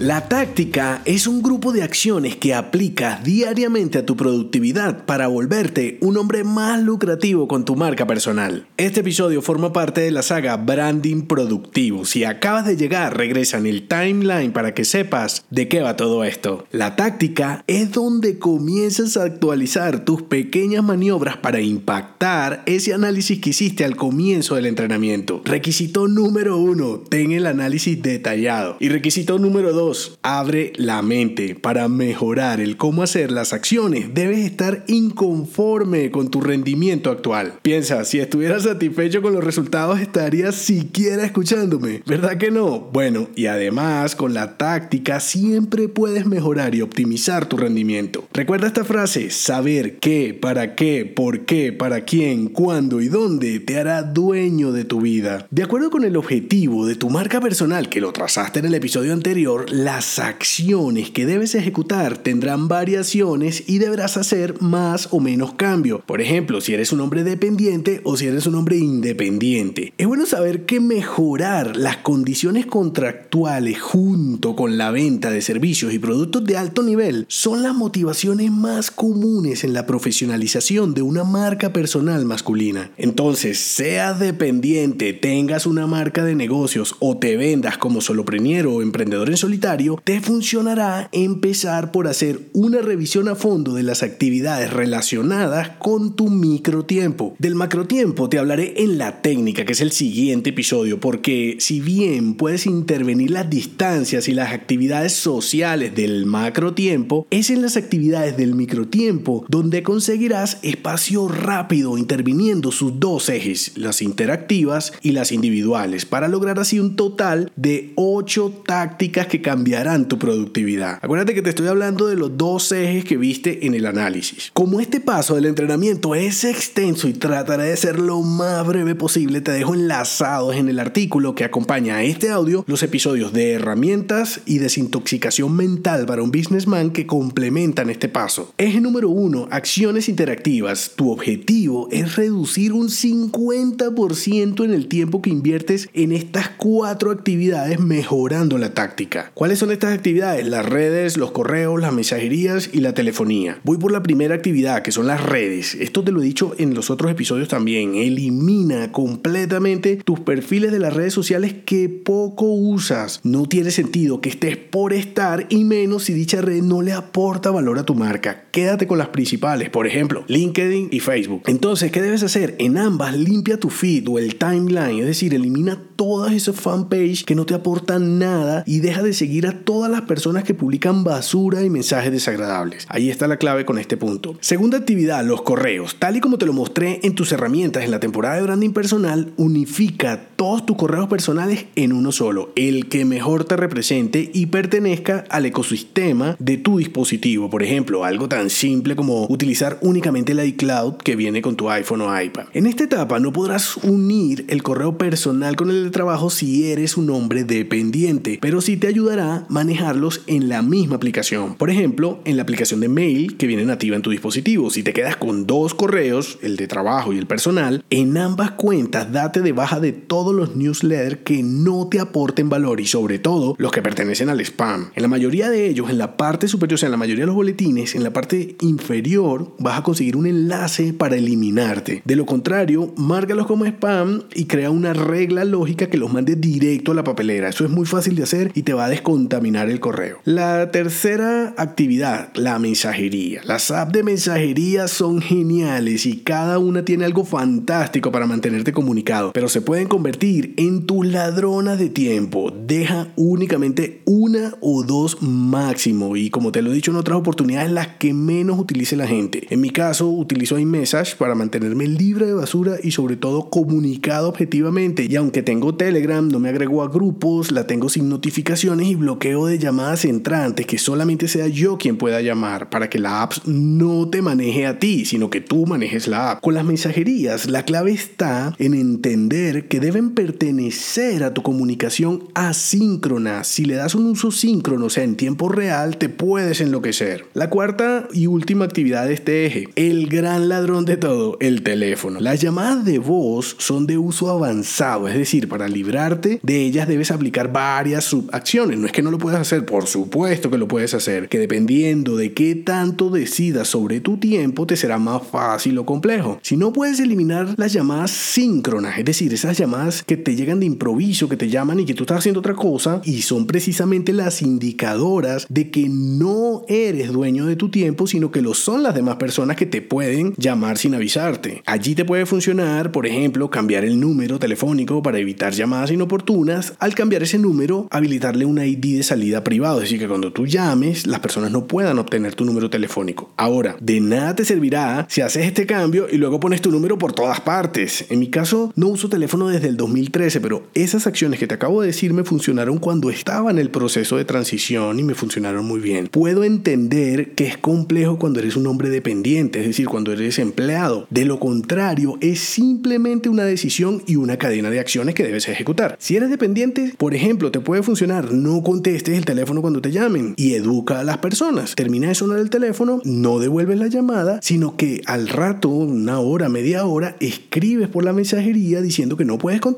La táctica es un grupo de acciones que aplicas diariamente a tu productividad para volverte un hombre más lucrativo con tu marca personal. Este episodio forma parte de la saga Branding Productivo. Si acabas de llegar, regresa en el timeline para que sepas de qué va todo esto. La táctica es donde comienzas a actualizar tus pequeñas maniobras para impactar ese análisis que hiciste al comienzo del entrenamiento. Requisito número uno, ten el análisis detallado. Y requisito número dos, abre la mente para mejorar el cómo hacer las acciones. Debes estar inconforme con tu rendimiento actual. Piensa, si estuvieras satisfecho con los resultados estarías siquiera escuchándome. ¿Verdad que no? Bueno, y además con la táctica siempre puedes mejorar y optimizar tu rendimiento. Recuerda esta frase, saber qué, para qué, por qué, para quién, cuándo y dónde te hará dueño de tu vida. De acuerdo con el objetivo de tu marca personal que lo trazaste en el episodio anterior, las acciones que debes ejecutar tendrán variaciones y deberás hacer más o menos cambio. Por ejemplo, si eres un hombre dependiente o si eres un hombre independiente. Es bueno saber que mejorar las condiciones contractuales junto con la venta de servicios y productos de alto nivel son las motivaciones más comunes en la profesionalización de una marca personal masculina. Entonces, seas dependiente, tengas una marca de negocios o te vendas como soloprenero o emprendedor en solitario, te funcionará empezar por hacer una revisión a fondo de las actividades relacionadas con tu microtiempo. Del macrotiempo te hablaré en la técnica, que es el siguiente episodio, porque si bien puedes intervenir las distancias y las actividades sociales del macrotiempo, es en las actividades del microtiempo donde conseguirás espacio rápido interviniendo sus dos ejes, las interactivas y las individuales, para lograr así un total de 8 tácticas que cambian cambiarán tu productividad. Acuérdate que te estoy hablando de los dos ejes que viste en el análisis. Como este paso del entrenamiento es extenso y trataré de ser lo más breve posible, te dejo enlazados en el artículo que acompaña a este audio los episodios de herramientas y desintoxicación mental para un businessman que complementan este paso. Eje número uno, acciones interactivas. Tu objetivo es reducir un 50% en el tiempo que inviertes en estas cuatro actividades mejorando la táctica. ¿Cuáles son estas actividades? Las redes, los correos, las mensajerías y la telefonía. Voy por la primera actividad, que son las redes. Esto te lo he dicho en los otros episodios también. Elimina completamente tus perfiles de las redes sociales que poco usas. No tiene sentido que estés por estar y menos si dicha red no le aporta valor a tu marca. Quédate con las principales, por ejemplo, LinkedIn y Facebook. Entonces, ¿qué debes hacer? En ambas limpia tu feed o el timeline, es decir, elimina todas esas fanpage que no te aportan nada y deja de seguir a todas las personas que publican basura y mensajes desagradables. Ahí está la clave con este punto. Segunda actividad, los correos. Tal y como te lo mostré en tus herramientas en la temporada de branding personal, unifica todos tus correos personales en uno solo, el que mejor te represente y pertenezca al ecosistema de tu dispositivo. Por ejemplo, algo tan simple como utilizar únicamente el iCloud que viene con tu iPhone o iPad. En esta etapa no podrás unir el correo personal con el de trabajo si eres un hombre dependiente, pero sí te ayudará manejarlos en la misma aplicación. Por ejemplo, en la aplicación de mail que viene nativa en tu dispositivo. Si te quedas con dos correos, el de trabajo y el personal, en ambas cuentas date de baja de los newsletters que no te aporten valor y sobre todo los que pertenecen al spam. En la mayoría de ellos, en la parte superior, o sea, en la mayoría de los boletines, en la parte inferior vas a conseguir un enlace para eliminarte. De lo contrario, márgalos como spam y crea una regla lógica que los mande directo a la papelera. Eso es muy fácil de hacer y te va a contaminar el correo. La tercera actividad, la mensajería. Las apps de mensajería son geniales y cada una tiene algo fantástico para mantenerte comunicado, pero se pueden convertir en tus ladronas de tiempo. Deja únicamente una o dos máximo y como te lo he dicho en otras oportunidades, las que menos utilice la gente. En mi caso, utilizo iMessage para mantenerme libre de basura y sobre todo comunicado objetivamente. Y aunque tengo Telegram, no me agrego a grupos, la tengo sin notificaciones y bloqueo de llamadas entrantes, que solamente sea yo quien pueda llamar, para que la app no te maneje a ti, sino que tú manejes la app. Con las mensajerías, la clave está en entender que deben pertenecer a tu comunicación asíncrona. Si le das un uso síncrono, o sea, en tiempo real, te puedes enloquecer. La cuarta y última actividad de este eje, el gran ladrón de todo, el teléfono. Las llamadas de voz son de uso avanzado, es decir, para librarte de ellas debes aplicar varias subacciones. No es que no lo puedas hacer, por supuesto que lo puedes hacer, que dependiendo de qué tanto decidas sobre tu tiempo, te será más fácil o complejo. Si no puedes eliminar las llamadas síncronas, es decir, esas llamadas que te llegan de improviso, que te llaman y que tú estás haciendo otra cosa, y son precisamente las indicadoras de que no eres dueño de tu tiempo, sino que lo son las demás personas que te pueden llamar sin avisarte. Allí te puede funcionar, por ejemplo, cambiar el número telefónico para evitar llamadas inoportunas. Al cambiar ese número, habilitarle una ID de salida privado, es decir, que cuando tú llames, las personas no puedan obtener tu número telefónico. Ahora, de nada te servirá si haces este cambio y luego pones tu número por todas partes. En mi caso, no uso teléfono desde el 2013, pero esas acciones que te acabo de decir me funcionaron cuando estaba en el proceso de transición y me funcionaron muy bien. Puedo entender que es complejo cuando eres un hombre dependiente, es decir, cuando eres empleado. De lo contrario, es simplemente una decisión y una cadena de acciones que debes ejecutar. Si eres dependiente, por ejemplo, te puede funcionar no contestes el teléfono cuando te llamen y educa a las personas. Termina de sonar el teléfono, no devuelves la llamada, sino que al rato, una hora, media hora, escribes por la mensajería diciendo que no puedes contestar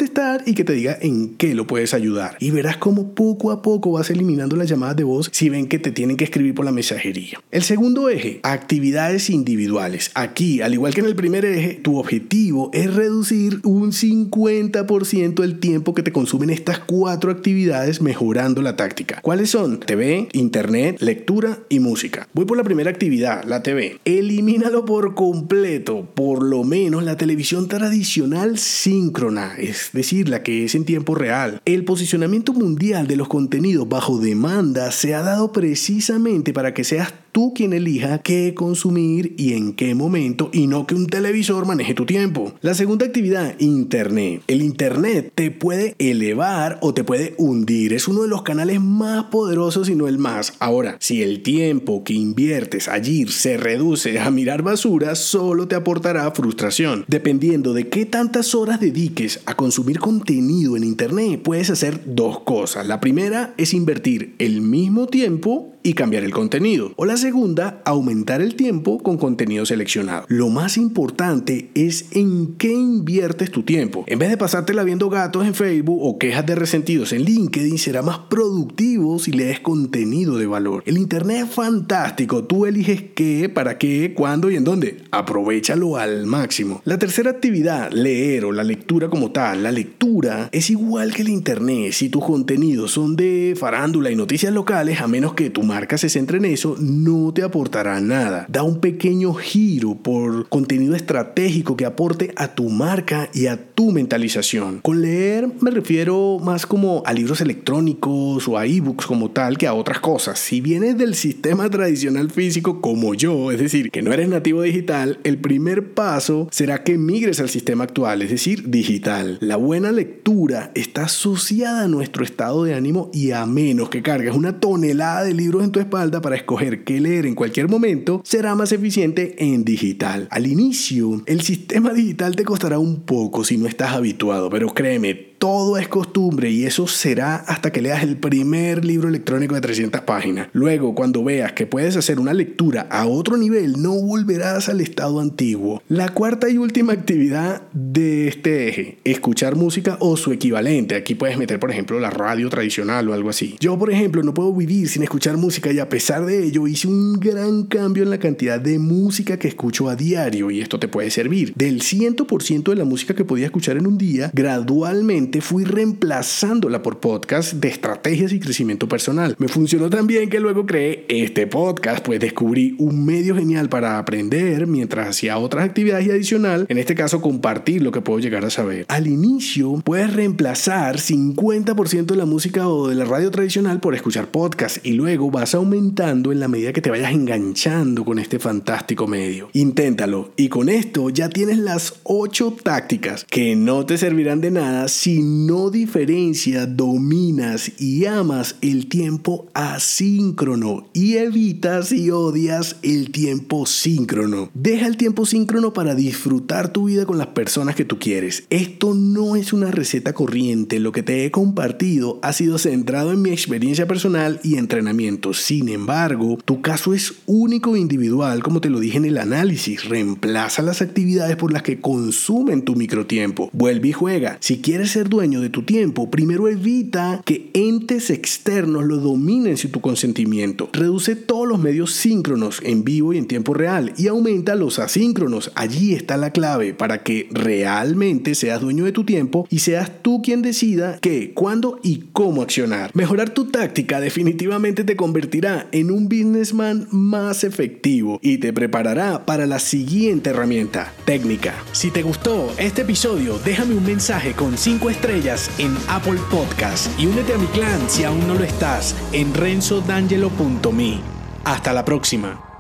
y que te diga en qué lo puedes ayudar. Y verás cómo poco a poco vas eliminando las llamadas de voz si ven que te tienen que escribir por la mensajería. El segundo eje, actividades individuales. Aquí, al igual que en el primer eje, tu objetivo es reducir un 50% el tiempo que te consumen estas cuatro actividades mejorando la táctica. ¿Cuáles son? TV, internet, lectura y música. Voy por la primera actividad, la TV. Elimínalo por completo, por lo menos la televisión tradicional síncrona, decir, la que es en tiempo real. El posicionamiento mundial de los contenidos bajo demanda se ha dado precisamente para que seas tú quien elija qué consumir y en qué momento y no que un televisor maneje tu tiempo. La segunda actividad, Internet. El Internet te puede elevar o te puede hundir. Es uno de los canales más poderosos y no el más. Ahora, si el tiempo que inviertes allí se reduce a mirar basura, solo te aportará frustración. Dependiendo de qué tantas horas dediques a consumir contenido en Internet, puedes hacer dos cosas. La primera es invertir el mismo tiempo y cambiar el contenido. O la segunda, aumentar el tiempo con contenido seleccionado. Lo más importante es en qué inviertes tu tiempo. En vez de pasártela viendo gatos en Facebook o quejas de resentidos en LinkedIn, será más productivo si lees contenido de valor. El Internet es fantástico. Tú eliges qué, para qué, cuándo y en dónde. Aprovechalo al máximo. La tercera actividad, leer o la lectura como tal. La lectura es igual que el Internet. Si tus contenidos son de farándula y noticias locales, a menos que tu marca se centre en eso, no te aportará nada. Da un pequeño giro por contenido estratégico que aporte a tu marca y a tu mentalización. Con leer me refiero más como a libros electrónicos o a ebooks como tal que a otras cosas. Si vienes del sistema tradicional físico como yo, es decir, que no eres nativo digital, el primer paso será que migres al sistema actual, es decir, digital. La buena lectura está asociada a nuestro estado de ánimo y a menos que cargues una tonelada de libros en tu espalda para escoger qué leer en cualquier momento, será más eficiente en digital. Al inicio, el sistema digital te costará un poco si no estás habituado, pero créeme, todo es costumbre y eso será hasta que leas el primer libro electrónico de 300 páginas. Luego, cuando veas que puedes hacer una lectura a otro nivel, no volverás al estado antiguo. La cuarta y última actividad de este eje, escuchar música o su equivalente. Aquí puedes meter, por ejemplo, la radio tradicional o algo así. Yo, por ejemplo, no puedo vivir sin escuchar música y a pesar de ello hice un gran cambio en la cantidad de música que escucho a diario y esto te puede servir. Del 100% de la música que podía escuchar en un día, gradualmente fui reemplazándola por podcast de estrategias y crecimiento personal. Me funcionó tan bien que luego creé este podcast, pues descubrí un medio genial para aprender mientras hacía otras actividades y en este caso compartir lo que puedo llegar a saber. Al inicio puedes reemplazar 50% de la música o de la radio tradicional por escuchar podcast y luego vas aumentando en la medida que te vayas enganchando con este fantástico medio. Inténtalo y con esto ya tienes las 8 tácticas que no te servirán de nada si no diferencia, dominas y amas el tiempo asíncrono y evitas y odias el tiempo síncrono. Deja el tiempo síncrono para disfrutar tu vida con las personas que tú quieres. Esto no es una receta corriente, lo que te he compartido ha sido centrado en mi experiencia personal y entrenamiento. Sin embargo, tu caso es único e individual, como te lo dije en el análisis. Reemplaza las actividades por las que consumen tu microtiempo. Vuelve y juega. Si quieres ser dueño de tu tiempo, primero evita que entes externos lo dominen sin tu consentimiento. Reduce todos los medios síncronos en vivo y en tiempo real y aumenta los asíncronos. Allí está la clave para que realmente seas dueño de tu tiempo y seas tú quien decida qué, cuándo y cómo accionar. Mejorar tu táctica definitivamente te convertirá en un businessman más efectivo y te preparará para la siguiente herramienta, técnica. Si te gustó este episodio, déjame un mensaje con 5 estrellas en Apple Podcast y únete a mi clan si aún no lo estás en renzodangelo.me. Hasta la próxima.